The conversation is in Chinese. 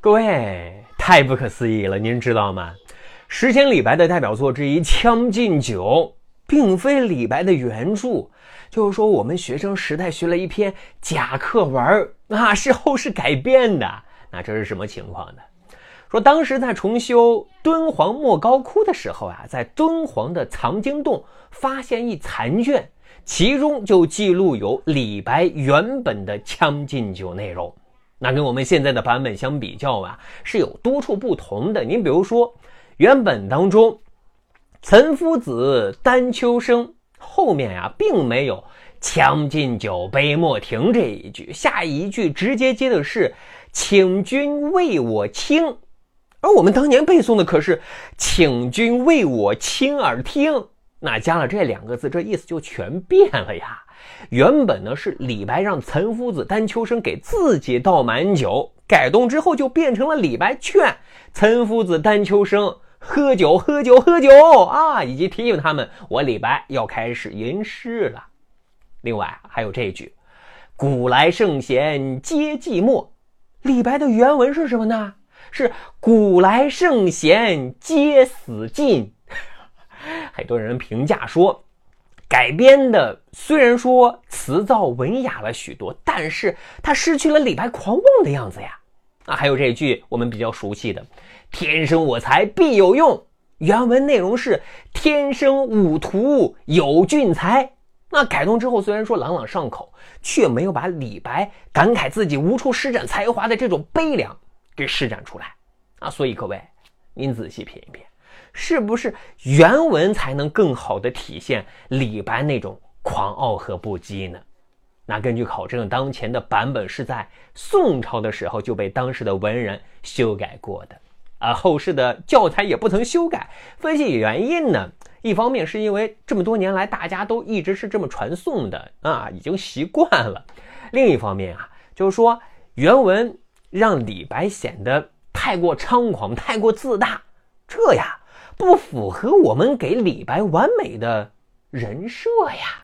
各位，太不可思议了，您知道吗？诗仙李白的代表作之一《将进酒》，并非李白的原著，就是说我们学生时代学了一篇假课文啊，是后世改编的。那这是什么情况呢？说当时在重修敦煌莫高窟的时候啊，在敦煌的藏经洞发现一残卷，其中就记录有李白原本的《将进酒》内容。那跟我们现在的版本相比较啊，是有多处不同的。您比如说。原本当中，岑夫子，丹丘生后面呀，并没有“将进酒，杯莫停”这一句，下一句直接接的是“请君为我倾”，而我们当年背诵的可是“请君为我倾耳听”，那加了这两个字，这意思就全变了呀。原本呢是李白让岑夫子、丹丘生给自己倒满酒，改动之后就变成了李白劝岑夫子、丹丘生。喝酒，喝酒，喝酒啊！以及提醒他们，我李白要开始吟诗了。另外还有这句：“古来圣贤皆寂寞。”李白的原文是什么呢？是“古来圣贤皆死尽。”很多人评价说，改编的虽然说词藻文雅了许多，但是他失去了李白狂妄的样子呀。啊，还有这句我们比较熟悉的。天生我材必有用，原文内容是天生吾徒有俊才。那改动之后，虽然说朗朗上口，却没有把李白感慨自己无处施展才华的这种悲凉给施展出来啊。所以各位，您仔细品一品，是不是原文才能更好的体现李白那种狂傲和不羁呢？那根据考证，当前的版本是在宋朝的时候就被当时的文人修改过的。啊，后世的教材也不曾修改。分析原因呢，一方面是因为这么多年来大家都一直是这么传颂的啊，已经习惯了；另一方面啊，就是说原文让李白显得太过猖狂、太过自大，这呀不符合我们给李白完美的人设呀。